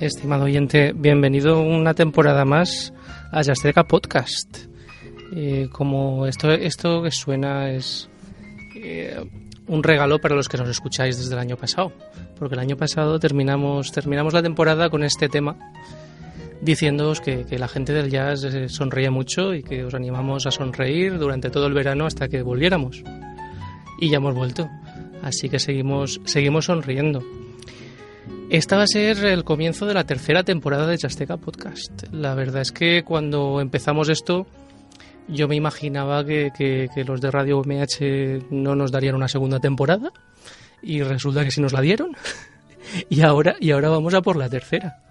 Estimado oyente, bienvenido una temporada más a Yasteca Podcast. Eh, como esto, esto que suena es eh, un regalo para los que nos escucháis desde el año pasado, porque el año pasado terminamos, terminamos la temporada con este tema, diciéndoos que, que la gente del jazz eh, sonríe mucho y que os animamos a sonreír durante todo el verano hasta que volviéramos. Y ya hemos vuelto, así que seguimos, seguimos sonriendo. Esta va a ser el comienzo de la tercera temporada de Chasteca Podcast. La verdad es que cuando empezamos esto, yo me imaginaba que, que, que, los de Radio MH no nos darían una segunda temporada y resulta que sí nos la dieron. y ahora, y ahora vamos a por la tercera.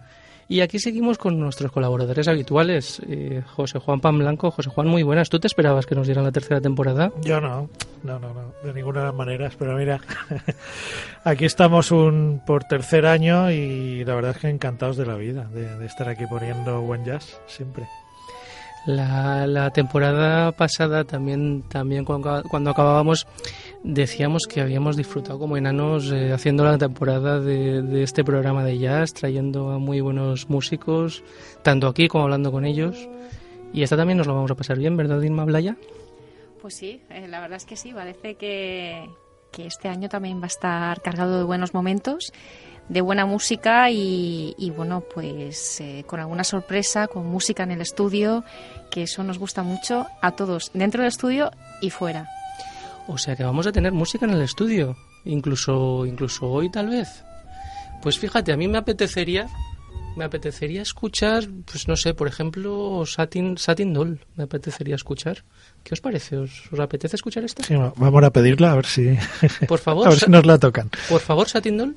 Y aquí seguimos con nuestros colaboradores habituales, eh, José Juan Pan Blanco. José Juan, muy buenas. ¿Tú te esperabas que nos dieran la tercera temporada? Yo no, no, no, no de ninguna manera. Pero mira, aquí estamos un por tercer año y la verdad es que encantados de la vida, de, de estar aquí poniendo buen jazz siempre. La, la, temporada pasada también, también cuando, cuando, acabábamos decíamos que habíamos disfrutado como enanos eh, haciendo la temporada de, de, este programa de jazz, trayendo a muy buenos músicos, tanto aquí como hablando con ellos. Y esta también nos lo vamos a pasar bien, ¿verdad, Inma Blaya? Pues sí, eh, la verdad es que sí, parece que, que este año también va a estar cargado de buenos momentos de buena música y, y bueno, pues eh, con alguna sorpresa, con música en el estudio, que eso nos gusta mucho a todos, dentro del estudio y fuera. O sea que vamos a tener música en el estudio, incluso, incluso hoy tal vez. Pues fíjate, a mí me apetecería, me apetecería escuchar, pues no sé, por ejemplo, Satin, Satin Doll, me apetecería escuchar. ¿Qué os parece? ¿Os, os apetece escuchar esta? Sí, vamos a pedirla a ver si, por favor, a ver si nos la tocan. Por favor, Satin Doll.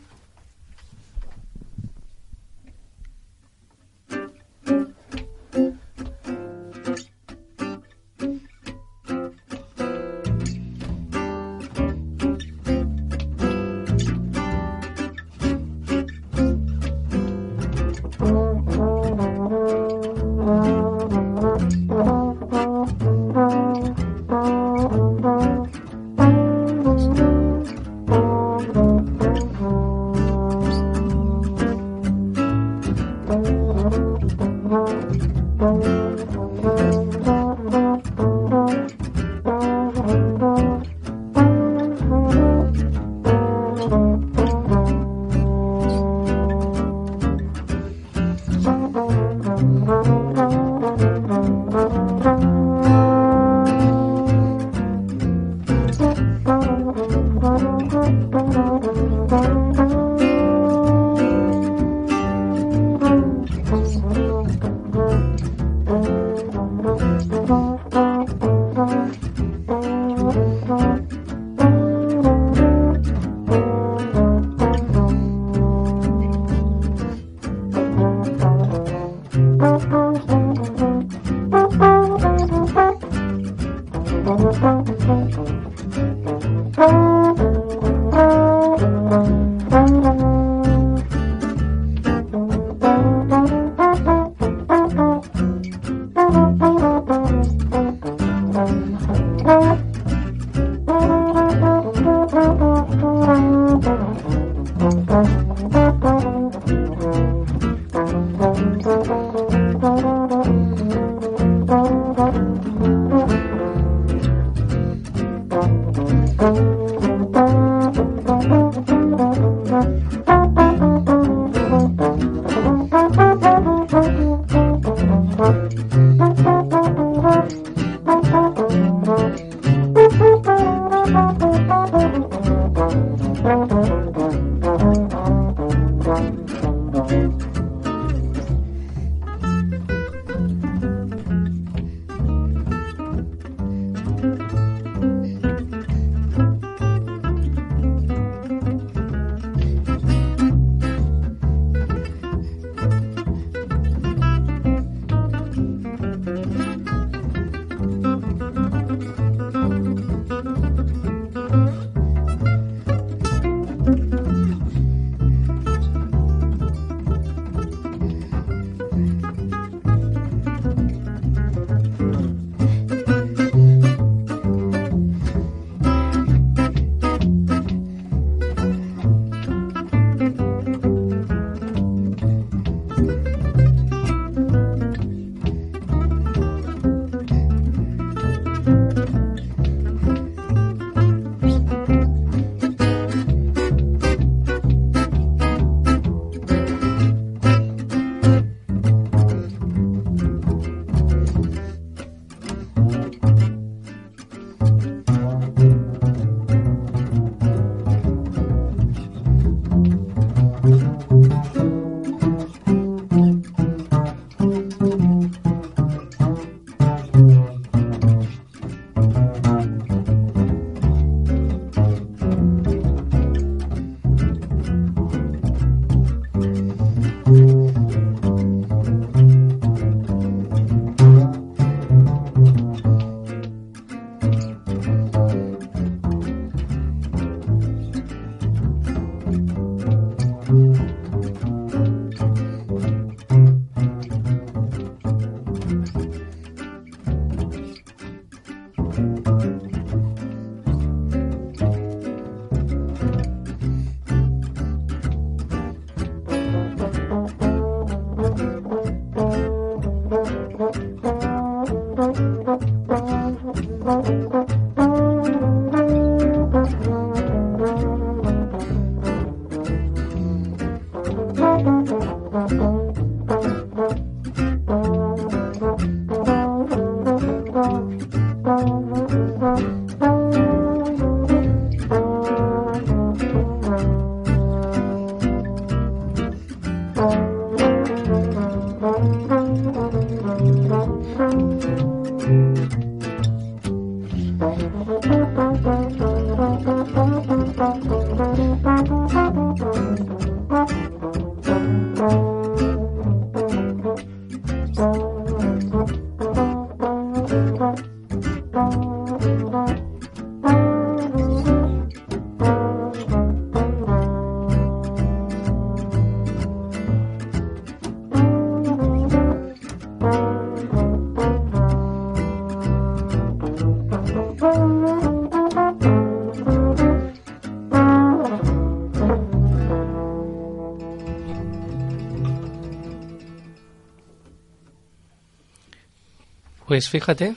Pues fíjate,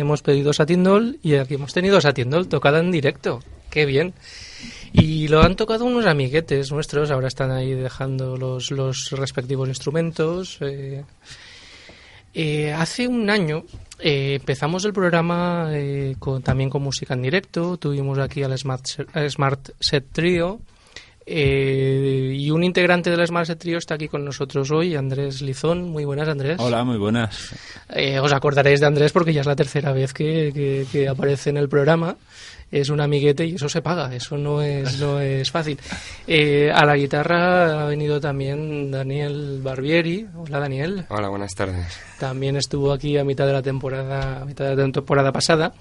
hemos pedido Satin y aquí hemos tenido Satin tocada en directo. Qué bien. Y lo han tocado unos amiguetes nuestros, ahora están ahí dejando los, los respectivos instrumentos. Eh, eh, hace un año eh, empezamos el programa con, también con música en directo, tuvimos aquí al Smart, Smart Set Trio eh, y un integrante del Smart Trio está aquí con nosotros hoy, Andrés Lizón. Muy buenas, Andrés. Hola, muy buenas. Eh, os acordaréis de Andrés porque ya es la tercera vez que, aparece en el programa. Es un amiguete y eso se paga, eso no es, no es fácil. Eh, a la guitarra ha venido también Daniel Barbieri. Hola Daniel. Hola, buenas tardes. También estuvo aquí a mitad de la temporada, a mitad de la temporada pasada.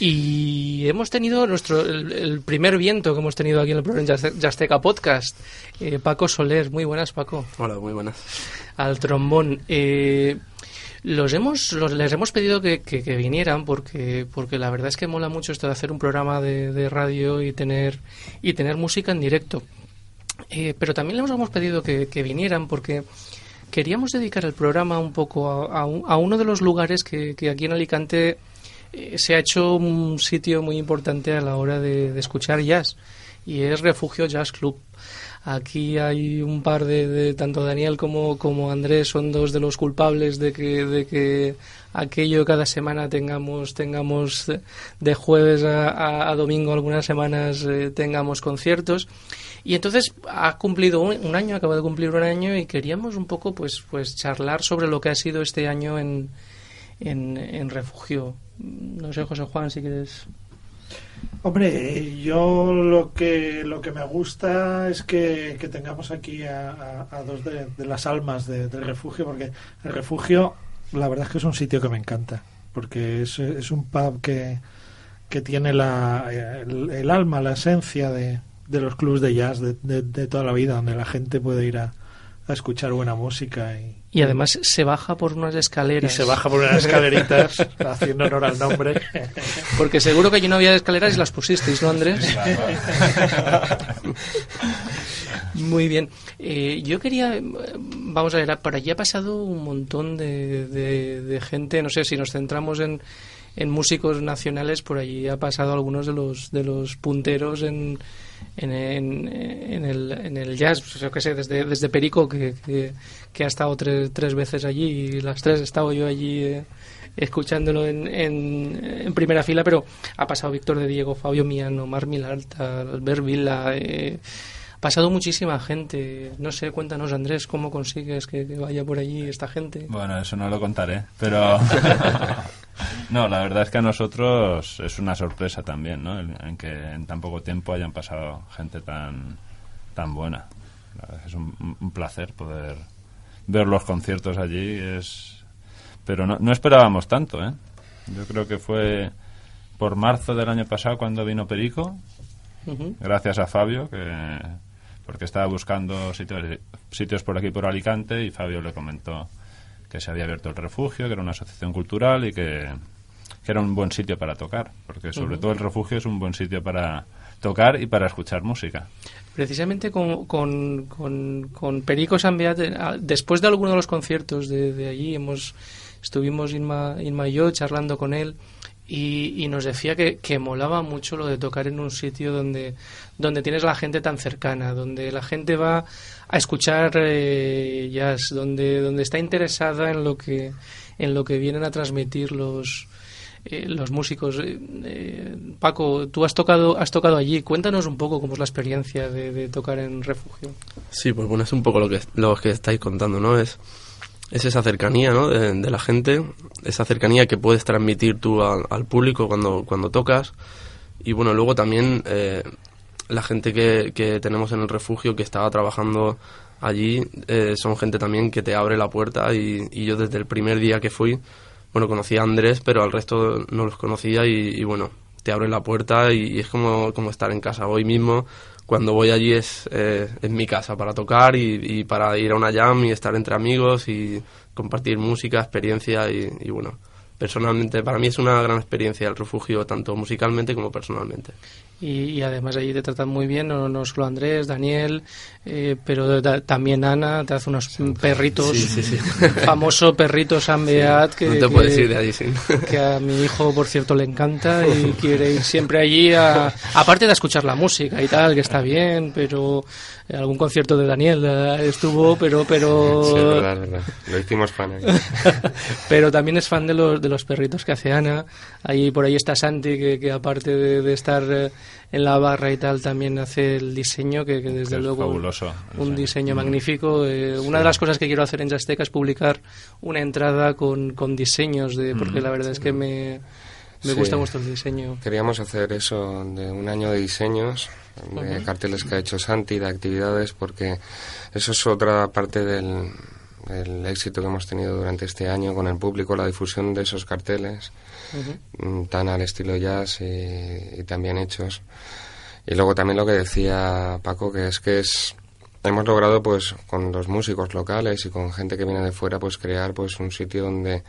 Y hemos tenido nuestro el, primer viento que hemos tenido aquí en el programa Yasteca Podcast. Eh, Paco Soler, muy buenas Paco. Hola, muy buenas. Al trombón. Eh, los hemos, los, les hemos pedido que, vinieran porque, porque la verdad es que mola mucho esto de hacer un programa de, radio y tener, y tener música en directo. Eh, pero también les hemos pedido que, vinieran porque queríamos dedicar el programa un poco a, a, uno de los lugares que, que aquí en Alicante eh, se ha hecho un sitio muy importante a la hora de escuchar jazz y es Refugio Jazz Club. Aquí hay un par de, tanto Daniel como, como Andrés son dos de los culpables de que, de que aquello cada semana tengamos tengamos de jueves a, domingo algunas semanas eh, tengamos conciertos y entonces ha cumplido un, año acaba de cumplir un año y queríamos un poco pues pues charlar sobre lo que ha sido este año en en, en refugio no sé José Juan si quieres Hombre, yo lo que lo que me gusta es que, tengamos aquí a, dos de, las almas del refugio, porque el refugio, la verdad es que es un sitio que me encanta, porque es, es un pub que, que tiene la, el, alma, la esencia de, de los clubs de jazz de, de, toda la vida, donde la gente puede ir a, a escuchar buena música y, y además se baja por unas escaleras. Y se baja por unas escaleritas, haciendo honor al nombre. Porque seguro que allí no había escaleras y las pusisteis, ¿no, Andrés? Muy bien. Eh, yo quería, vamos a ver, por allí ha pasado un montón de, de gente, no sé si nos centramos en, en músicos nacionales, por allí ha pasado algunos de los, de los punteros en en, en, el, en el jazz, pues yo que sé, desde, desde Perico, que, que, ha estado tres, tres veces allí y las tres he estado yo allí eh, escuchándolo en, en, primera fila, pero ha pasado Víctor de Diego, Fabio Miano, Mar Milalta, Albert Villa. Eh, ha pasado muchísima gente. No sé, cuéntanos, Andrés, cómo consigues que, vaya por allí esta gente. Bueno, eso no lo contaré, pero. no, la verdad es que a nosotros es una sorpresa también, ¿no? En, que en tan poco tiempo hayan pasado gente tan, tan buena. es un, placer poder ver los conciertos allí. es Pero no, no esperábamos tanto, ¿eh? Yo creo que fue por marzo del año pasado cuando vino Perico, gracias a Fabio, que porque estaba buscando sitios, sitios por aquí, por Alicante, y Fabio le comentó que se había abierto el refugio, que era una asociación cultural y que, era un buen sitio para tocar, porque sobre todo el refugio es un buen sitio para tocar y para escuchar música. Precisamente con, con, con, Perico Sambeat, eh, después de alguno de los conciertos de, de allí, hemos, estuvimos Inma, Inma y yo charlando con él y, nos decía que, que, molaba mucho lo de tocar en un sitio donde, donde tienes la gente tan cercana, donde la gente va a escuchar eh, jazz, donde, donde está interesada en lo que, en lo que vienen a transmitir los, eh, los músicos. Eh, Paco, tú has tocado, has tocado allí. Cuéntanos un poco cómo es la experiencia de, de tocar en refugio. Sí, pues bueno, es un poco lo que, lo que estáis contando, ¿no? Es es esa cercanía ¿no? de, la gente, esa cercanía que puedes transmitir tú al, público cuando, cuando tocas. Y bueno, luego también eh, la gente que, que, tenemos en el refugio que estaba trabajando allí eh, son gente también que te abre la puerta y, y, yo desde el primer día que fui, bueno, conocí a Andrés, pero al resto no los conocía y, bueno, te abre la puerta y, es como, como estar en casa. Hoy mismo cuando voy allí es, eh, mi casa para tocar y, para ir a una jam y estar entre amigos y compartir música, experiencia y, y bueno, personalmente para mí es una gran experiencia el refugio tanto musicalmente como personalmente y, además allí te tratan muy bien, no, no solo Andrés, Daniel, eh, pero también Ana, te hace unos perritos, famoso perrito San Beat, que, que, a mi hijo, por cierto, le encanta y quiere ir siempre allí, aparte de escuchar la música y tal, que está bien, pero algún concierto de Daniel eh, estuvo, pero... pero sí, verdad, verdad. Lo hicimos fan. pero también es fan de los, de los perritos que hace Ana. Ahí, por ahí está Santi, que, que aparte de, estar eh, en la barra y tal, también hace el diseño, que, desde luego... Fabuloso. Un diseño magnífico. Eh, una de las cosas que quiero hacer en Jazzteca es publicar una entrada con, con diseños, de porque la verdad es que me Me Sí. gusta vuestro diseño. Queríamos hacer eso de un año de diseños, de carteles que ha hecho Santi, de actividades, porque eso es otra parte del, del éxito que hemos tenido durante este año con el público, la difusión de esos carteles Mm, tan al estilo jazz y, y tan bien hechos. Y luego también lo que decía Paco, que es que es hemos logrado pues con los músicos locales y con gente que viene de fuera pues crear pues un sitio donde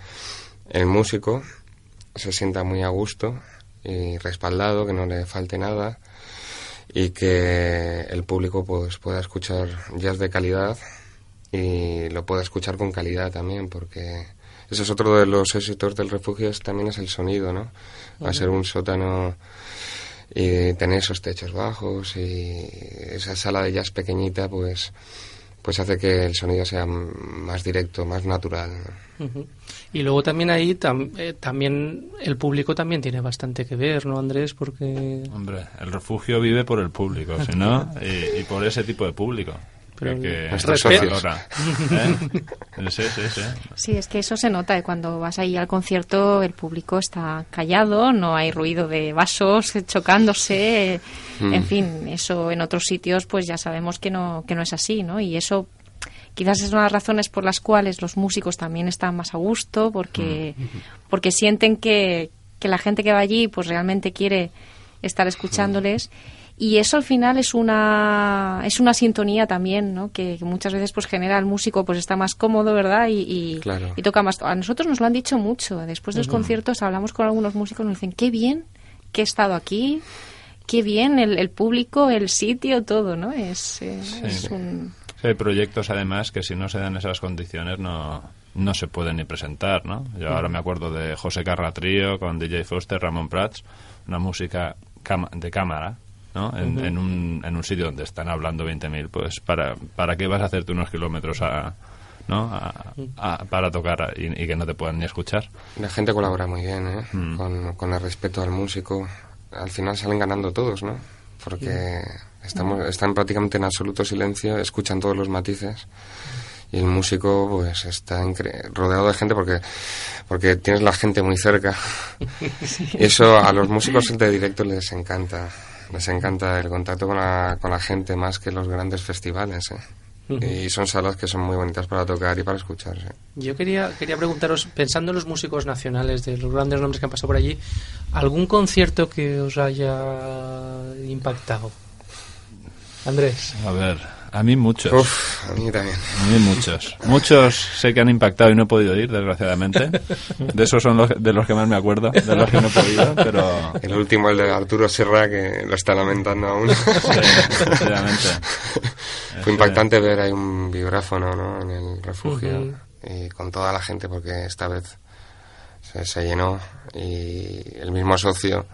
el músico se sienta muy a gusto y respaldado, que no le falte nada y que el público pues pueda escuchar jazz de calidad y lo pueda escuchar con calidad también porque ese es otro de los éxitos del refugio es, también es el sonido, ¿no? Va a ser un sótano y tener esos techos bajos y esa sala de jazz pequeñita pues pues hace que el sonido sea más directo, más natural. Y luego también ahí tam- eh, también el público también tiene bastante que ver, ¿no, Andrés? Porque Hombre, el refugio vive por el público, si no, y, y por ese tipo de público. Pero que, se valora, ¿eh? Sí, sí, sí. Sí, es que eso se nota. y Cuando vas ahí al concierto, el público está callado, no hay ruido de vasos chocándose. Mm. En fin, eso en otros sitios, pues ya sabemos que no, que no es así, ¿no? Y eso quizás es una de las razones por las cuales los músicos también están más a gusto, porque, porque sienten que, que la gente que va allí, pues realmente quiere estar escuchándoles. Y eso al final es una es una sintonía también, ¿no? Que, que muchas veces pues genera al músico pues está más cómodo, ¿verdad? Y, y, Claro. y toca más. A nosotros nos lo han dicho mucho. Después de los conciertos hablamos con algunos músicos y nos dicen qué bien que he estado aquí, qué bien el, el público, el sitio, todo, ¿no? Es, eh, es un Sí, hay proyectos además que si no se dan esas condiciones no, no se pueden ni presentar, ¿no? Yo ahora me acuerdo de José Carra Trío con DJ Foster, Ramón Prats, una música de cámara, ¿no? En, en un, en un sitio donde están hablando 20.000, pues ¿para, ¿para qué vas a hacerte unos kilómetros a, ¿no? a- a- para tocar y, y que no te puedan ni escuchar? La gente colabora muy bien, ¿eh? Mm. con, con el respeto al músico. Al final salen ganando todos, ¿no? Porque estamos, están prácticamente en absoluto silencio, escuchan todos los matices y el músico pues está incre- rodeado de gente porque porque tienes la gente muy cerca. Y eso a los músicos de directo les encanta. Les encanta el contacto con la, con la gente más que los grandes festivales, ¿eh? Y son salas que son muy bonitas para tocar y para escucharse. yo quería, quería preguntaros, pensando en los músicos nacionales, de los grandes nombres que han pasado por allí, ¿algún concierto que os haya impactado? Andrés. A ver, a mí muchos. Uf, a mí también. A mí muchos. Muchos sé que han impactado y no he podido ir, desgraciadamente. De esos son los, de los que más me acuerdo, de los que no he podido, pero... El último, el de Arturo Serra, que lo está lamentando aún. Sí. Fue impactante ver ahí un vibráfono ¿no? en el refugio y con toda la gente porque esta vez se, se llenó y el mismo socio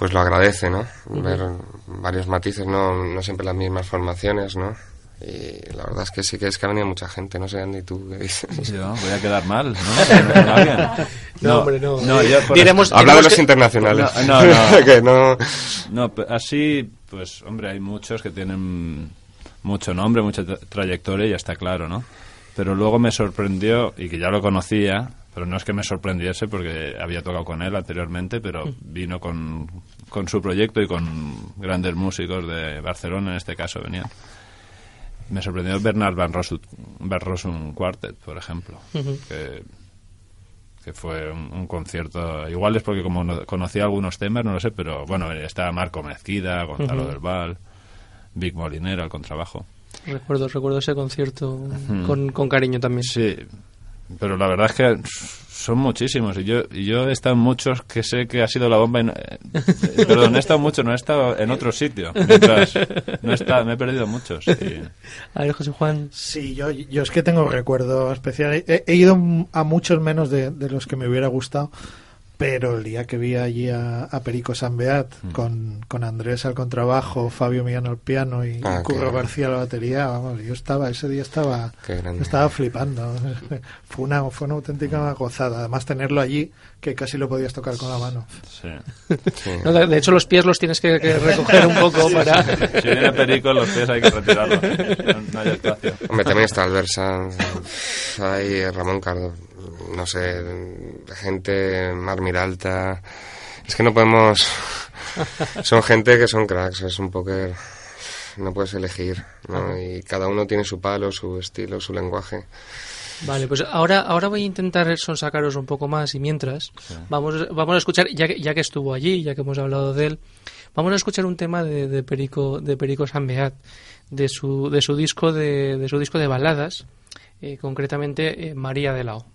pues lo agradece, ¿no? Ver varios matices, no, no siempre las mismas formaciones, ¿no? Y la verdad es que sí que es que ha venido mucha gente, no sé ni tú qué dices. Yo voy a quedar mal, ¿no? No, hombre, no. yo por- Diremos- Habla de los que- internacionales. No, no, no. que no... No, así, pues, hombre, hay muchos que tienen mucho nombre, mucha tra- trayectoria, y ya está claro, ¿no? Pero luego me sorprendió, y que ya lo conocía, pero no es que me sorprendiese porque había tocado con él anteriormente, pero vino con, con su proyecto y con grandes músicos de Barcelona, en este caso, venían. Me sorprendió Bernard Van Rossum, Van Rossum Quartet, por ejemplo, que, que fue un, un concierto. Igual es porque como no- conocía algunos temas, no lo sé, pero bueno, estaba Marco Mezquida, Gonzalo del Val, Vic Molinero al contrabajo. Recuerdo, recuerdo ese concierto con, con cariño también. Sí, pero la verdad es que son muchísimos y yo y yo he estado en muchos que sé que ha sido la bomba y no- eh, perdón he estado mucho no he estado en otro sitio mientras no he estado, me he perdido muchos y- A ver, José Juan. Sí, yo, yo es que tengo recuerdo especial. He, he ido a muchos menos de, de los que me hubiera gustado, pero el día que vi allí a, a Perico Sanbeat con, con Andrés al contrabajo, Fabio Millán al piano y Ah, Curro qué- García a la batería, vamos, yo estaba, ese día estaba, estaba flipando. Fue una, fue una auténtica gozada. Además, tenerlo allí, que casi lo podías tocar con la mano. sí. Sí. No, de, de hecho, los pies los tienes que, que recoger un poco para... si viene Perico los pies hay que retirarlos no, no hay espacio Hombre, también está Albert Sanz, hay Ramón Cardo, no sé, gente, Mar Miralta, Es que no podemos... son gente que son cracks, es un póker... No puedes elegir, ¿no? Y cada uno tiene su palo, su estilo, su lenguaje. Vale, pues ahora, ahora voy a intentar sonsacaros un poco más y mientras vamos, vamos a escuchar, ya que, ya que estuvo allí, ya que hemos hablado de él, vamos a escuchar un tema de, de Perico de Perico Sambeat, de su, de su disco de, de su disco de baladas, eh, concretamente eh, María de Lao.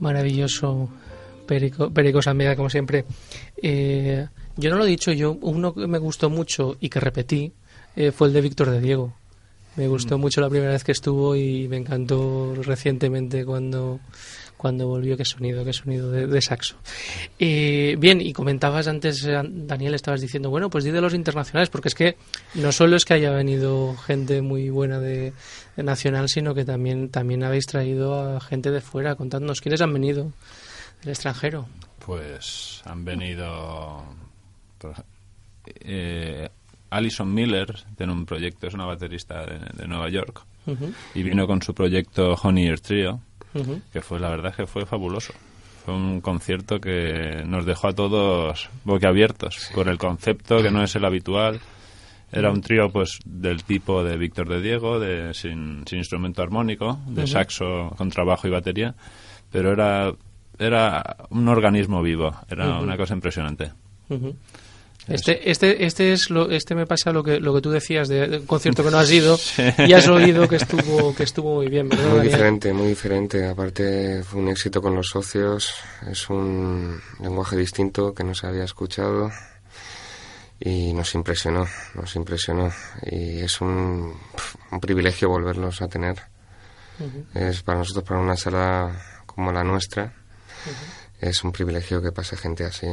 Maravilloso, Perico, Perico Samega, como siempre. Eh, yo no lo he dicho, yo uno que me gustó mucho y que repetí eh, fue el de Víctor de Diego. Me gustó mucho la primera vez que estuvo y me encantó recientemente cuando, cuando volvió. Qué sonido, qué sonido de, de saxo. Eh, bien, y comentabas antes, eh, Daniel, estabas diciendo, bueno, pues di de los internacionales, porque es que no solo es que haya venido gente muy buena de, de nacional, sino que también, también habéis traído a gente de fuera. Contadnos, ¿quiénes han venido del extranjero? Pues han venido eh, Alison Miller tiene un proyecto, es una baterista de, de Nueva York y vino con su proyecto Honey Ear Trio, que fue la verdad que fue fabuloso. Fue un concierto que nos dejó a todos boquiabiertos por el concepto que no es el habitual. Era un trío pues del tipo de Víctor de Diego, de sin, sin instrumento armónico, de saxo, contrabajo y batería, pero era era un organismo vivo, era una cosa impresionante. Este, este, este es lo, este me pasa lo que, lo que tú decías de, de un concierto que no has ido y has oído que estuvo, que estuvo muy bien, ¿verdad? Muy Daniel? diferente, muy diferente. Aparte fue un éxito con los socios. Es un lenguaje distinto que no se había escuchado y nos impresionó, nos impresionó. Y es un, un privilegio volverlos a tener. Es para nosotros, para una sala como la nuestra, es un privilegio que pase gente así.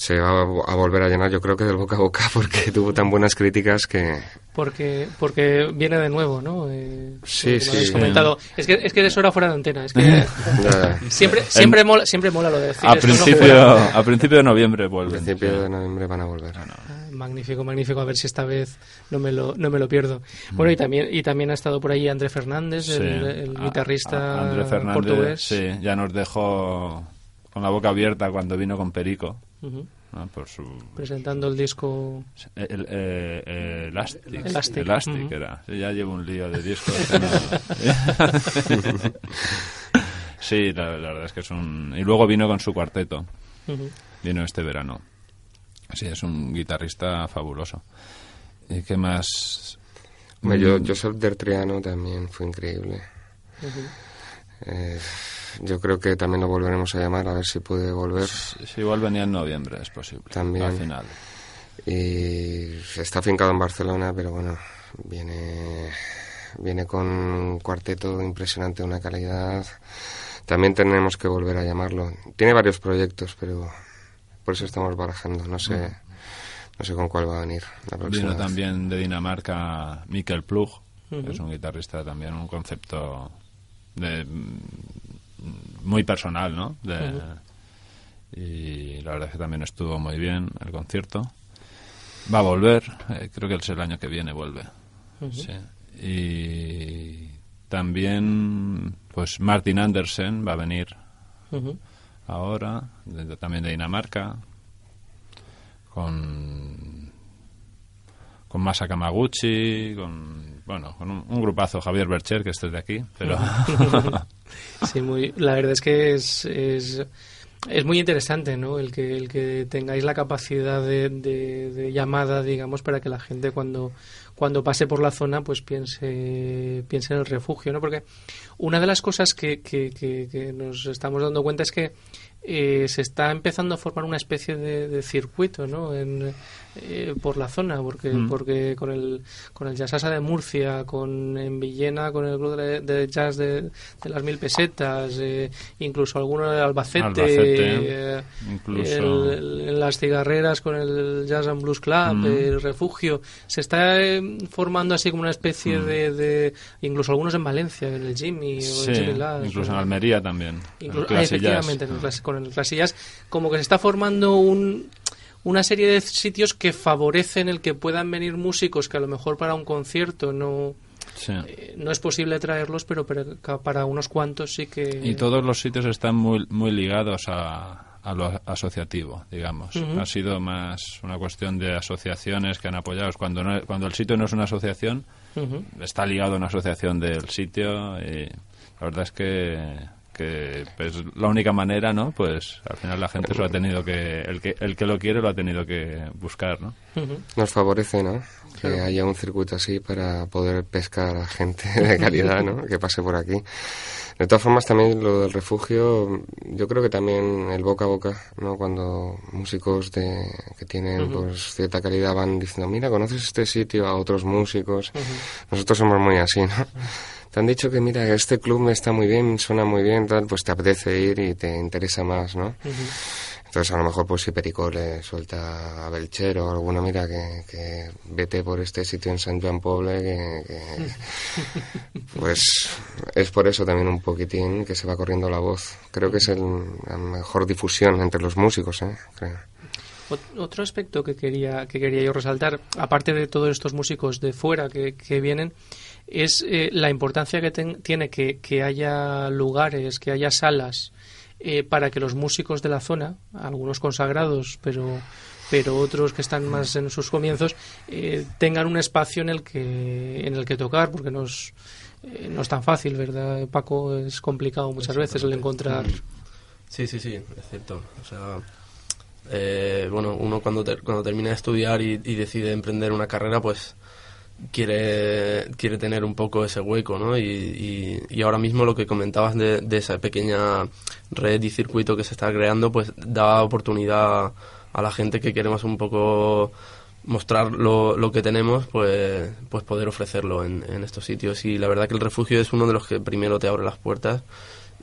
Se va a vo- a volver a llenar, yo creo que del boca a boca, porque tuvo tan buenas críticas que, Porque, porque viene de nuevo, ¿no? Eh, Sí, lo sí. comentado. Es que, es que eso era fuera de antena. Es que siempre, siempre, mola, siempre mola lo de decir A principio, a principio de noviembre a vuelven. principio de noviembre van a volver. Ah, Magnífico, magnífico. A ver si esta vez no me lo, no me lo pierdo. Bueno, y también, y también ha estado por ahí André Fernández, Sí. el, el A- guitarrista a- Andrés Fernández, portugués. sí, ya nos dejó con la boca abierta cuando vino con Perico. Ujú. ¿no? Por su Presentando el disco. el, eh, eh, Elastic, Elastic. Elastic Ujú. era. Sí, ya llevo un lío de discos. sí, la, la verdad es que es un... Y luego vino con su cuarteto. Ujú. Vino este verano. Sí, es un guitarrista fabuloso. ¿Y qué más? Hombre, yo, Mm, Joseph Dertriano también fue increíble. Eh, yo creo que también lo volveremos a llamar a ver si puede volver. Si igual venía en noviembre, es posible. También. Al final. Y está afincado en Barcelona, pero bueno, viene, viene con un cuarteto impresionante, una calidad. También tenemos que volver a llamarlo. Tiene varios proyectos, pero por eso estamos barajando. No sé, no sé con cuál va a venir la próxima. Vino vez. también de Dinamarca Mikkel Plug, que es un guitarrista también, un concepto de, mm, muy personal, ¿no? De- Y la verdad es que también estuvo muy bien el concierto. Va a volver, eh, creo que es el año que viene vuelve. Sí. Y también, pues Martin Andersen va a venir ahora, de- también de Dinamarca, con con Masa Kamaguchi, con bueno, con un, un grupazo, Javier Bercher, que este es de aquí, pero Sí, muy, la verdad es que es, es, muy interesante, ¿no? El que, el que tengáis la capacidad de, de- llamada, digamos, para que la gente cuando, cuando pase por la zona, pues piense, piense en el refugio, ¿no? Porque una de las cosas que, que, que- que nos estamos dando cuenta es que eh, se está empezando a formar una especie de, de circuito, ¿no? En, eh, por la zona, porque, Mm. porque con el, con el Jazzasa de Murcia, con en Villena, con el club de, de jazz de, de las mil pesetas, eh, incluso alguno de Albacete, Albacete, eh, incluso- el- el- en las cigarreras con el Jazz and Blues Club, Mm. el Refugio, se está eh, formando así como una especie Mm. de, de- incluso algunos en Valencia, en el Jimmy o el Jimmy incluso o- en Almería también. Incluso- en ah, efectivamente, en el con el Clasillas, como que se está formando un, una serie de sitios que favorecen el que puedan venir músicos que a lo mejor para un concierto no, Sí. eh, no es posible traerlos, pero para, para unos cuantos sí que... Y todos los sitios están muy, muy ligados a, a lo asociativo, digamos. Ha sido más una cuestión de asociaciones que han apoyado. Cuando, no- cuando el sitio no es una asociación, está ligado a una asociación del sitio y la verdad es que, que pues, la única manera, ¿no? Pues al final la gente se lo ha tenido que el, que... el que lo quiere lo ha tenido que buscar, ¿no? Nos favorece, ¿no? Que Claro. haya un circuito así para poder pescar a gente de calidad, ¿no? Que pase por aquí. De todas formas, también lo del refugio, yo creo que también el boca a boca, ¿no? Cuando músicos de, que tienen pues cierta calidad van diciendo, mira, ¿conoces este sitio? A otros músicos. Nosotros somos muy así, ¿no? Te han dicho que, mira, este club está muy bien, suena muy bien, tal, pues te apetece ir y te interesa más, ¿no? Entonces, a lo mejor, pues si Perico le suelta a Belchero o alguno, mira, que, vete por este sitio en San Juan Poble, que, pues es por eso también un poquitín que se va corriendo la voz. Creo que es el, la mejor difusión entre los músicos, ¿eh? Otro aspecto que quería, que quería yo resaltar, aparte de todos estos músicos de fuera que, que vienen, es eh, la importancia que tiene que, que haya lugares, que haya salas eh, para que los músicos de la zona, algunos consagrados, pero pero otros que están más en sus comienzos eh, tengan un espacio en el que en el que tocar porque no es, eh, no es tan fácil verdad Paco es complicado muchas veces el encontrar sí sí sí es cierto. O sea bueno uno cuando cuando termina de estudiar y, y, decide emprender una carrera pues quiere, quiere tener un poco ese hueco, ¿no? Y, y, ahora mismo lo que comentabas de, de, esa pequeña red y circuito que se está creando, pues da oportunidad a la gente que queremos un poco mostrar lo, lo que tenemos, pues, pues poder ofrecerlo en, en, estos sitios. Y la verdad que el refugio es uno de los que primero te abre las puertas.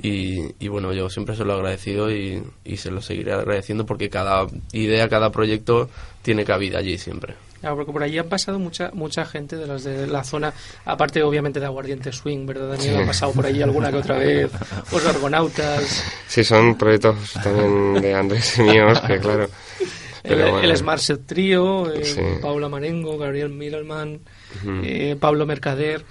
Y, y bueno, yo siempre se lo he agradecido y, y se lo seguiré agradeciendo porque cada idea, cada proyecto tiene cabida allí siempre. Claro, porque por allí han pasado mucha mucha gente de las de la zona, aparte obviamente de Aguardiente Swing, ¿verdad, Daniel? Ha pasado por allí alguna que otra vez, los Argonautas. Sí, son proyectos también de Andrés y míos, que claro. el, Smart Set Trio, eh, Paula Marengo, Gabriel Eh, Pablo Mercader,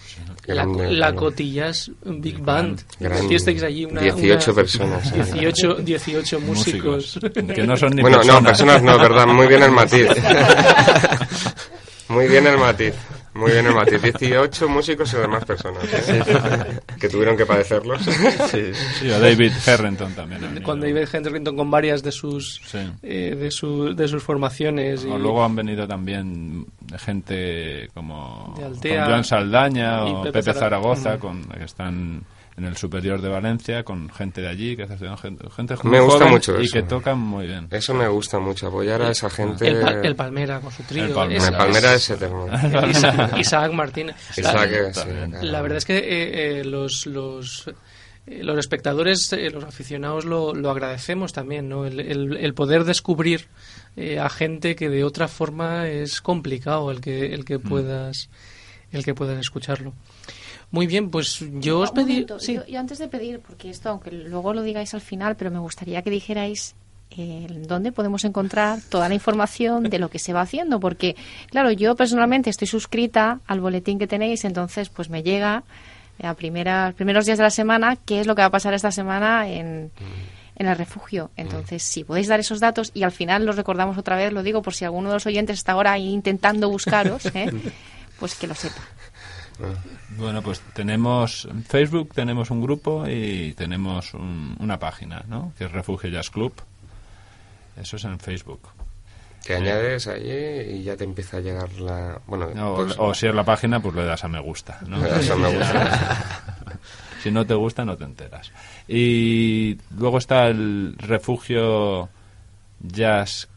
la, Cotillas Big Band. estáis allí una, 18 personas. 18, 18 músicos. Que no son ni bueno, no, personas no, verdad, muy bien el matiz. muy bien el matiz. Muy bien el matiz. 18 músicos y demás personas ¿eh? que tuvieron que padecerlos. Sí, sí o David Harrington también. Con David Harrington con varias de sus eh, de, su, de sus formaciones. O luego han venido también gente como Joan Saldaña o Pepe, Zaragoza, con, que están en el superior de Valencia con gente de allí, que gente, gente me gusta mucho y que tocan muy bien. Eso me gusta mucho, apoyar a esa gente. El, Palmera con su trío. El, Palmera es eterno. Isaac, Martínez. Isaac, la, la, verdad es que eh, eh, los, los eh, los espectadores, los aficionados lo, lo, agradecemos también, ¿no? El, el, poder descubrir a gente que de otra forma es complicado el que el que mm. puedas el que puedas escucharlo. Muy bien, pues yo os pedí. Sí. Yo, antes de pedir, porque esto, aunque luego lo digáis al final, pero me gustaría que dijerais eh, dónde podemos encontrar toda la información de lo que se va haciendo, porque, claro, yo personalmente estoy suscrita al boletín que tenéis, entonces, pues me llega a primera, primeros días de la semana qué es lo que va a pasar esta semana en. en el refugio. Entonces, si podéis dar esos datos y al final los recordamos otra vez, lo digo por si alguno de los oyentes está ahora intentando buscaros, ¿eh? pues que lo sepa. Bueno, pues tenemos Facebook, tenemos un grupo y tenemos una página, ¿no? Que es Refugio Jazz Club. Eso es en Facebook. Te añades allí y ya te empieza a llegar la... Bueno, pues o si es la página, pues le das a me gusta, ¿no? me gusta. si no te gusta, no te enteras. Y luego está el Refugio Jazz...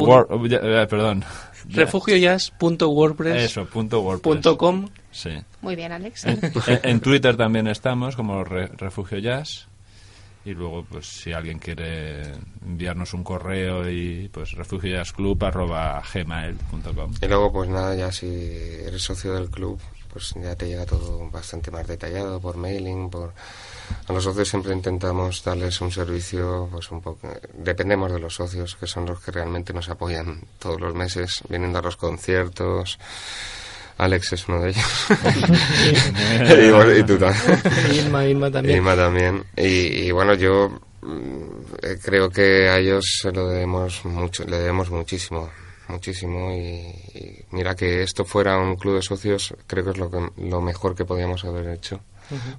Eh, perdón, refugioyas.wordpress.com Sí. Muy bien, Alex. En, Twitter también estamos como Refugio Jazz. Y luego, pues si alguien quiere enviarnos un correo y pues refugiojazzclub.gmail.com Y luego, pues nada, ya si eres socio del club, pues ya te llega todo bastante más detallado por mailing, por a los socios siempre intentamos darles un servicio, pues un poco. Dependemos de los socios, que son los que realmente nos apoyan todos los meses, vienen a los conciertos. Alex es uno de ellos. y, tú también. Inma, también. Inma también. Y, bueno, yo mm, creo que a ellos se lo debemos mucho, le debemos muchísimo muchísimo y, mira que esto fuera un club de socios creo que es lo, que, lo mejor que podíamos haber hecho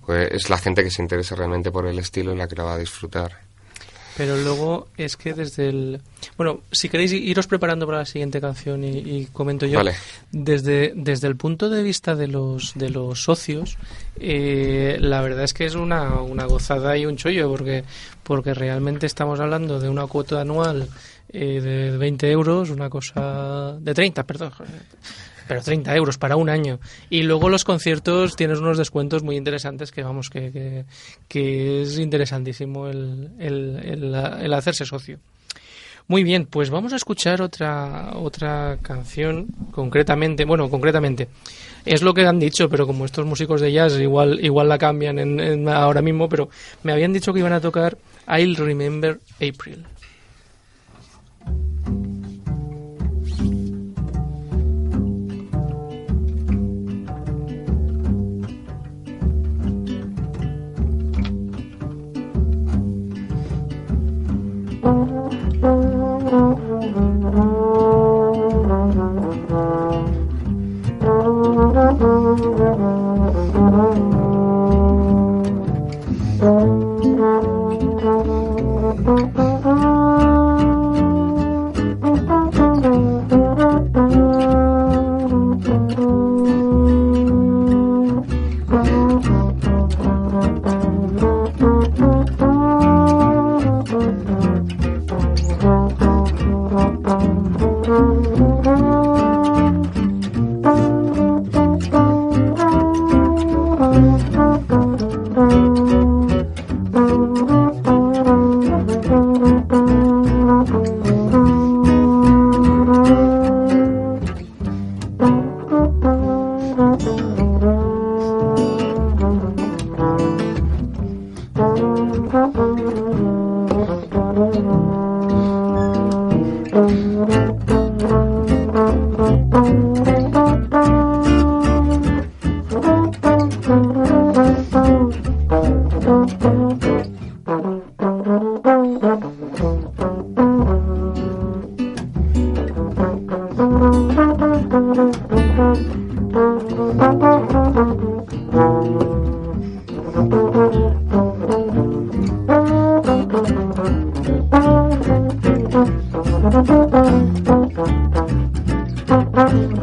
pues es la gente que se interesa realmente por el estilo y la que la va a disfrutar. pero luego es que desde el... Bueno, si queréis iros preparando para la siguiente canción y, y comento yo. Vale. Desde, desde el punto de vista de los, de los socios, eh, la verdad es que es una, una gozada y un chollo, porque, porque realmente estamos hablando de una cuota anual eh, de 20 euros, una cosa... de 30, perdón. Pero 30 euros para un año. Y luego los conciertos tienes unos descuentos muy interesantes que, vamos, que, que, es interesantísimo el, el, el, el hacerse socio. Muy bien, pues vamos a escuchar otra otra canción concretamente, bueno, concretamente es lo que han dicho, pero como estos músicos de jazz igual igual la cambian en, en ahora mismo, pero me habían dicho que iban a tocar I'll Remember April.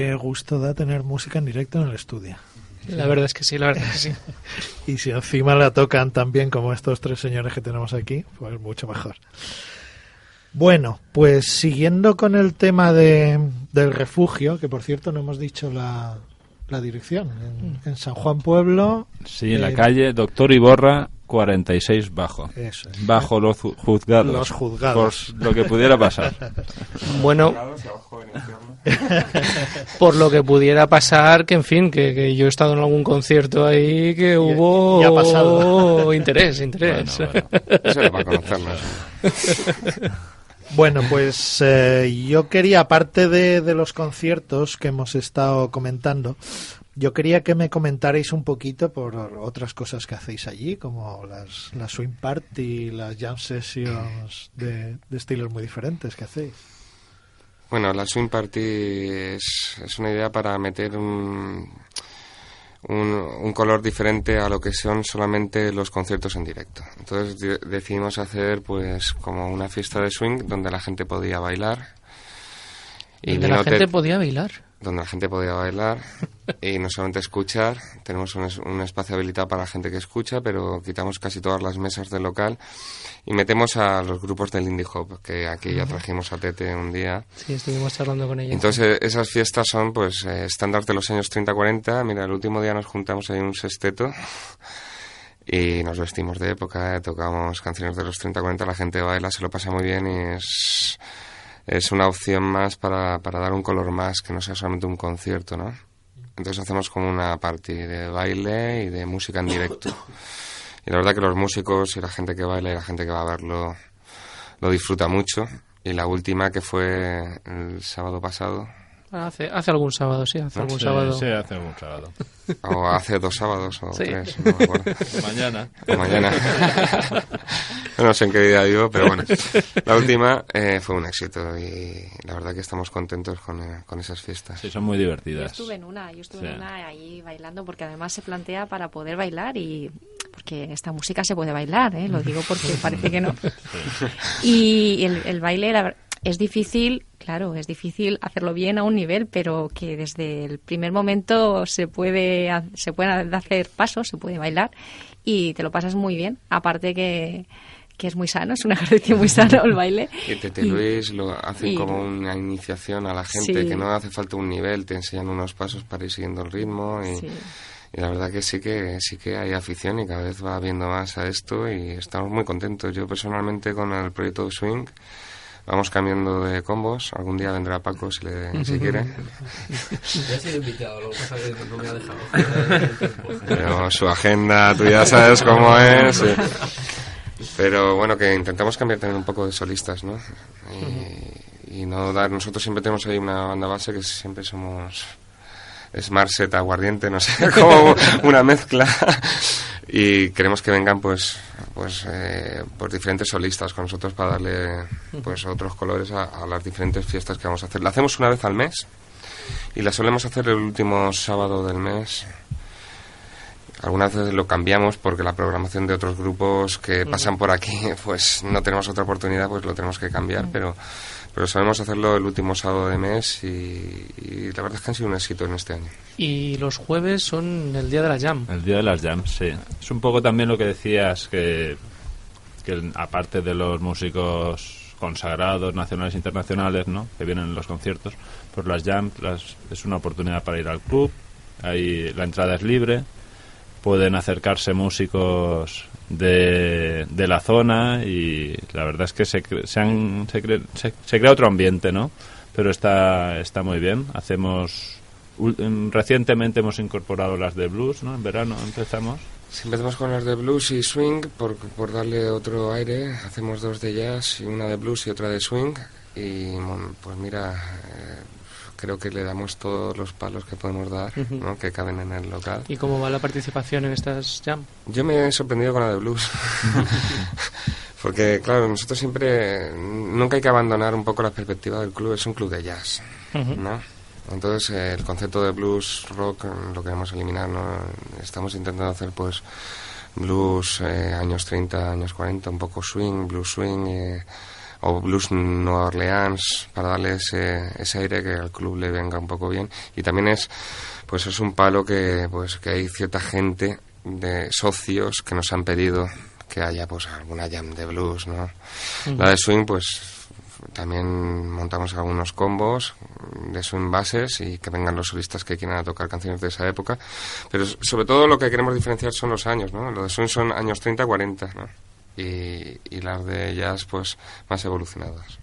Qué gusto da tener música en directo en el estudio. La verdad es que sí, la verdad es que sí. Y si encima la tocan tan bien como estos tres señores que tenemos aquí, pues mucho mejor. Bueno, pues siguiendo con el tema de, del refugio, que por cierto no hemos dicho la, la dirección, en, en San Juan Pueblo. Sí, en la eh, calle Doctor Iborra 46 bajo. Eso es. Bajo los ju- juzgados. Los juzgados. Por lo que pudiera pasar. Bueno, por lo que pudiera pasar, que en fin, que, que yo he estado en algún concierto ahí que hubo y ha pasado. interés, interés. Bueno, bueno. Eso era para conocernos. Bueno, pues eh, yo quería, aparte de, de los conciertos que hemos estado comentando, yo quería que me comentarais un poquito por otras cosas que hacéis allí, como las, las swing party, las jam sessions de, de estilos muy diferentes que hacéis. Bueno, la Swing Party es, es una idea para meter un, un, un color diferente a lo que son solamente los conciertos en directo. Entonces de- decidimos hacer pues como una fiesta de swing donde la gente podía bailar. Donde vino la gente podía bailar. Donde la gente podía bailar y no solamente escuchar. Tenemos un, es- un espacio habilitado para la gente que escucha, pero quitamos casi todas las mesas del local y metemos a los grupos del indie hop, que aquí ya trajimos a Tete un día. Sí, estuvimos charlando con ella. Entonces esas fiestas son pues eh, estándar de los años 30-40. Mira, el último día nos juntamos ahí en un sexteto y nos vestimos de época, eh, tocamos canciones de los 30-40, la gente baila, se lo pasa muy bien y es, es una opción más para, para dar un color más, que no sea solamente un concierto, ¿no? Entonces hacemos como una party de baile y de música en directo. Y la verdad que los músicos y la gente que baila y la gente que va a verlo lo disfruta mucho. Y la última que fue el sábado pasado, Hace, hace algún sábado, sí, hace algún Sí, sábado. sí, hace algún sábado. o hace dos sábados o Sí. tres, no me acuerdo. Mañana. O mañana. no sé en qué día vivo, pero bueno. La última eh, fue un éxito y la verdad que estamos contentos con, eh, con esas fiestas. Sí, son muy Yo divertidas. estuve en una, yo estuve en una ahí bailando porque además se plantea para poder bailar y porque esta música se puede bailar, ¿eh? lo digo porque parece que no. Y el, el baile la es difícil, claro, es difícil hacerlo bien a un nivel, pero que desde el primer momento se puede se pueden hacer pasos, se puede bailar y te lo pasas muy bien. Aparte que que es muy sano, es un ejercicio muy sano el baile. Y Tete Luis lo hacen y- como una iniciación a la gente, Sí. que no hace falta un nivel, te enseñan unos pasos para ir siguiendo el ritmo y, Sí. y la verdad que sí que sí que hay afición y cada vez va habiendo más a esto y estamos muy contentos. Yo personalmente con el proyecto Swing vamos cambiando de combos. Algún día vendrá Paco si, le, si quiere. Ya he sido invitado, lo que pasa es que no me ha dejado. Pero su agenda, tú ya sabes cómo es. Pero bueno, que intentamos cambiar también un poco de solistas, ¿no? Y, y no dar. Nosotros siempre tenemos ahí una banda base que siempre somos. Es Marset aguardiente, no sé, como una mezcla. Y queremos que vengan, pues, pues, eh, pues diferentes solistas con nosotros para darle, pues, otros colores a, a las diferentes fiestas que vamos a hacer. La hacemos una vez al mes y la solemos hacer el último sábado del mes. Algunas veces lo cambiamos porque la programación de otros grupos que pasan por aquí, pues no tenemos otra oportunidad, pues lo tenemos que cambiar, pero pero sabemos hacerlo el último sábado de mes y, y la verdad es que han sido un éxito en este año. Y los jueves son el día de la jam. El día de las jams, sí. Es un poco también lo que decías, que, que aparte de los músicos consagrados, nacionales e internacionales, ¿no? que vienen en los conciertos, pues las jams las, es una oportunidad para ir al club, ahí la entrada es libre, pueden acercarse músicos de, de la zona y la verdad es que se, se, han- se, cre- se- se crea otro ambiente, ¿no? Pero está, está muy bien. Hacemos em, recientemente hemos incorporado las de blues, ¿no? En verano empezamos. Si empezamos con las de blues y swing, por, por darle otro aire, hacemos dos de jazz y una de blues y otra de swing. Y pues mira, eh, creo que le damos todos los palos que podemos dar, que caben en el local. ¿Y cómo va la participación en estas jam? Yo me he sorprendido con la de blues. Porque, claro, nosotros siempre. Nunca hay que abandonar un poco la perspectiva del club. Es un club de jazz. ¿no? Entonces, eh, el concepto de blues rock eh, lo queremos eliminar, ¿no? Estamos intentando hacer, pues, blues eh, años 30, años 40, un poco swing, blues swing. eh, o blues Nueva Orleans para darle ese, ese aire que al club le venga un poco bien. Y también es pues es un palo que pues que hay cierta gente de socios que nos han pedido que haya pues alguna jam de blues no la de swing pues también montamos algunos combos de swing bases y que vengan los solistas que quieran a tocar canciones de esa época. Pero sobre todo lo que queremos diferenciar son los años no lo de swing son años 30 40 no y, y las de jazz pues más evolucionadas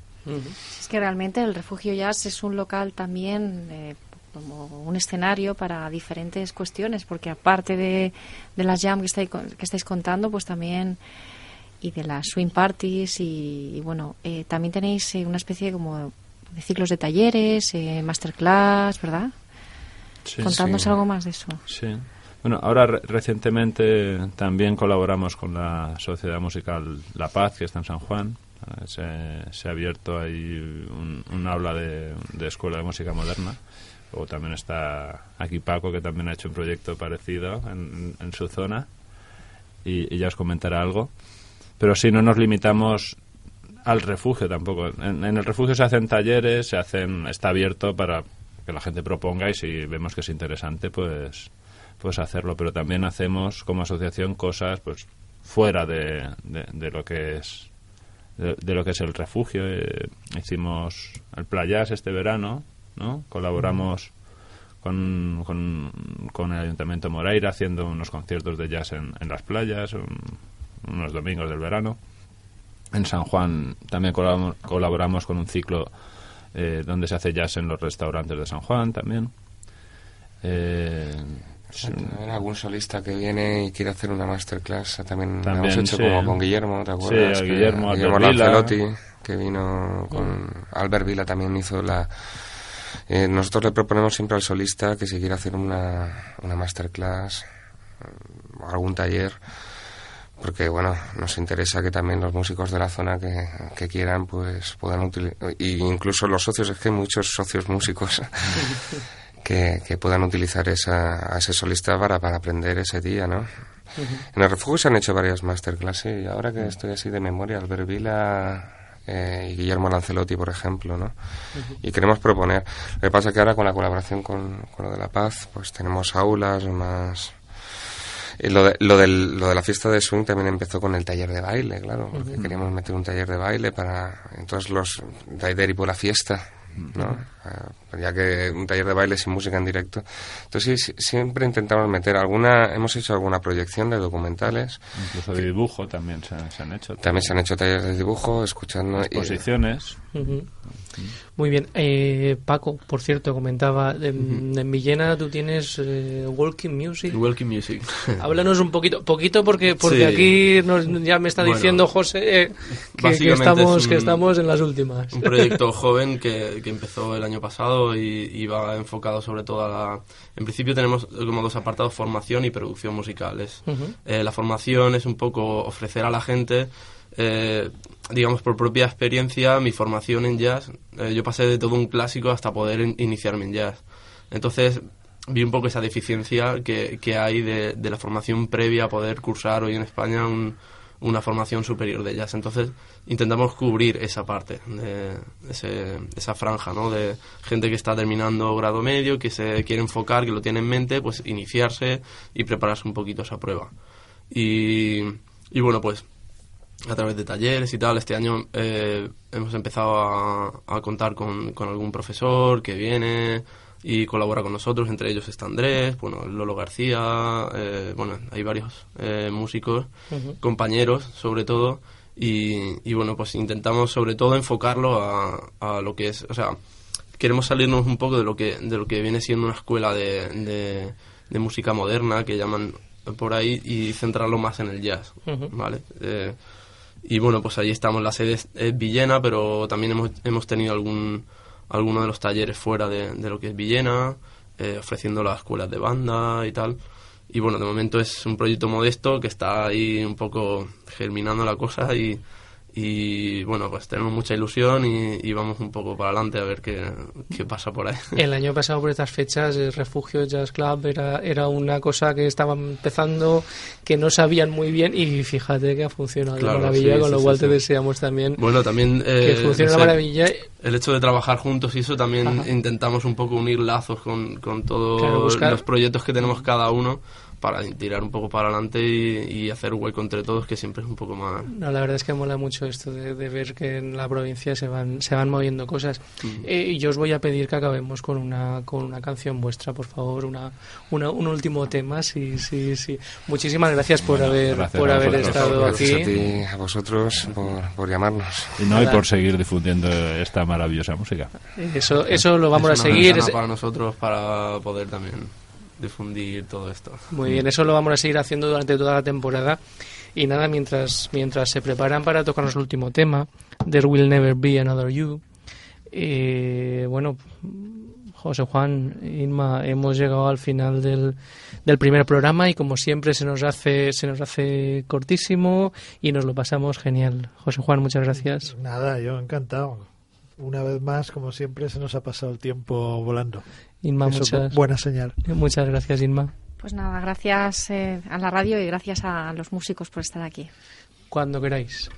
Es que realmente el Refugio Jazz es un local también eh, como un escenario para diferentes cuestiones, porque aparte de, de las jam que estáis, que estáis contando, pues también y de las swing parties y, y bueno, eh, también tenéis eh, una especie como de ciclos de talleres, eh, masterclass, ¿verdad? Sí, Contadnos sí. algo más de eso. Sí. Bueno, ahora re- recientemente también colaboramos con la Sociedad Musical La Paz, que está en San Juan. Eh, Se, se ha abierto ahí un, aula de, escuela de música moderna. O también está aquí Paco, que también ha hecho un proyecto parecido en, en su zona. Y, y ya os comentará algo. Pero sí, no nos limitamos al refugio tampoco. En, en el refugio se hacen talleres, se hacen, está abierto para que la gente proponga y si vemos que es interesante, pues, pues hacerlo. Pero también hacemos como asociación cosas, pues fuera de, de, lo que es de, lo que es el refugio. Eh, hicimos el playas este verano, ¿no? Colaboramos con, con, el Ayuntamiento Moreira haciendo unos conciertos de jazz en, en las playas, un- unos domingos del verano. En San Juan también colabor- colaboramos con un ciclo eh, donde se hace jazz en los restaurantes de San Juan también. Eh, algún solista que viene y quiere hacer una masterclass también, lo También, hemos hecho sí. como con Guillermo ¿te acuerdas? Sí, a Que- Guillermo, Albert. Lancelotti que vino con Albert Vila también hizo la eh, nosotros le proponemos siempre al solista que si quiere hacer una, una masterclass o algún taller porque bueno nos interesa que también los músicos de la zona que, que quieran pues puedan utilizar y incluso los socios es que hay muchos socios músicos que, que puedan utilizar esa, a ese solista para, para aprender ese día, ¿no? En el refugio se han hecho varias masterclasses y ahora que estoy así de memoria, Albert Vila eh, y Guillermo Lancelotti, por ejemplo, ¿no? Y queremos proponer. Lo que pasa es que ahora con la colaboración con, con lo de La Paz, pues tenemos aulas más... Y lo, de, lo, del, lo de la fiesta de swing también empezó con el taller de baile, claro, porque queríamos meter un taller de baile para entonces los Raider y por la fiesta, ¿no? Ya que un taller de baile sin música en directo. Entonces sí, siempre intentamos meter alguna, hemos hecho alguna proyección de documentales, incluso de dibujo también se, se han hecho. también se han hecho talleres de dibujo, escuchando... y- exposiciones. Ujú. Muy bien. Eh, Paco, por cierto, comentaba, en, en Villena tú tienes eh, Walking Music. Welcome Music. Háblanos un poquito, poquito porque porque Sí. aquí nos, ya me está Bueno, diciendo José eh, que- que, estamos es que un- estamos en las últimas. un proyecto joven que, que empezó el año pasado y, y va enfocado sobre todo a la... En principio tenemos como dos apartados, formación y producción musicales. Eh, la formación es un poco ofrecer a la gente, eh, digamos por propia experiencia, mi formación en jazz. Eh, yo pasé de todo un clásico hasta poder in- iniciarme en jazz. Entonces, vi un poco esa deficiencia que, que hay de, de la formación previa a poder cursar hoy en España un, una formación superior de jazz. Entonces intentamos cubrir esa parte, de ese- esa franja, ¿no? De gente que está terminando grado medio, que se quiere enfocar, que lo tiene en mente, pues iniciarse y prepararse un poquito esa prueba. Y, y bueno, pues a través de talleres y tal, este año eh, hemos empezado a, a contar con, con algún profesor que viene y colabora con nosotros, entre ellos está Andrés, bueno, Lolo García, eh, bueno, hay varios eh, músicos, compañeros sobre todo, y, y bueno, pues intentamos sobre todo enfocarlo a, a lo que es, o sea, queremos salirnos un poco de lo que, de lo que viene siendo una escuela de, de, de música moderna que llaman por ahí y centrarlo más en el jazz. ¿vale? Eh, y bueno, pues ahí estamos, la sede es, es Villena, pero también hemos, hemos tenido algún alguno de los talleres fuera de, de lo que es Villena, eh, ofreciendo las escuelas de banda y tal. Y bueno, de momento es un proyecto modesto que está ahí un poco germinando la cosa y, y bueno, pues tenemos mucha ilusión y, y vamos un poco para adelante a ver qué, qué pasa por ahí. El año pasado por estas fechas el Refugio Jazz Club era, era una cosa que estaba empezando, que no sabían muy bien y fíjate que ha funcionado Claro, maravilla, sí, con sí, lo sí, cual te deseamos también Bueno, también... que eh, funcione no sé, maravilla. El hecho de trabajar juntos y eso también Ajá. intentamos un poco unir lazos con, con todos Claro, los proyectos que tenemos cada uno para tirar un poco para adelante y, y hacer hueco entre todos, que siempre es un poco más... No, la verdad es que mola mucho esto de, de ver que en la provincia se van, se van moviendo cosas. Eh, y yo os voy a pedir que acabemos con una, con una canción vuestra, por favor, una, una- un último tema. Sí, sí, sí. Muchísimas gracias por Bueno, haber, gracias por a haber estado Gracias aquí. a ti, a vosotros, por, por llamarnos. Y no, y por seguir difundiendo esta maravillosa música. Eso, eso lo vamos a es una seguir. para nosotros para poder también difundir todo esto. Muy bien, eso lo vamos a seguir haciendo durante toda la temporada. Y nada, mientras, mientras se preparan para tocarnos el último tema, There Will Never Be Another You, eh, bueno, José Juan, Inma, hemos llegado al final del, del primer programa y como siempre se nos hace se nos hace cortísimo y nos lo pasamos genial. José Juan, muchas gracias. Nada, yo encantado. Una vez más, como siempre, se nos ha pasado el tiempo volando. Inma, muchas, buena señal. Muchas gracias, Inma. Pues nada, gracias eh, a la radio y gracias a los músicos por estar aquí. Cuando queráis.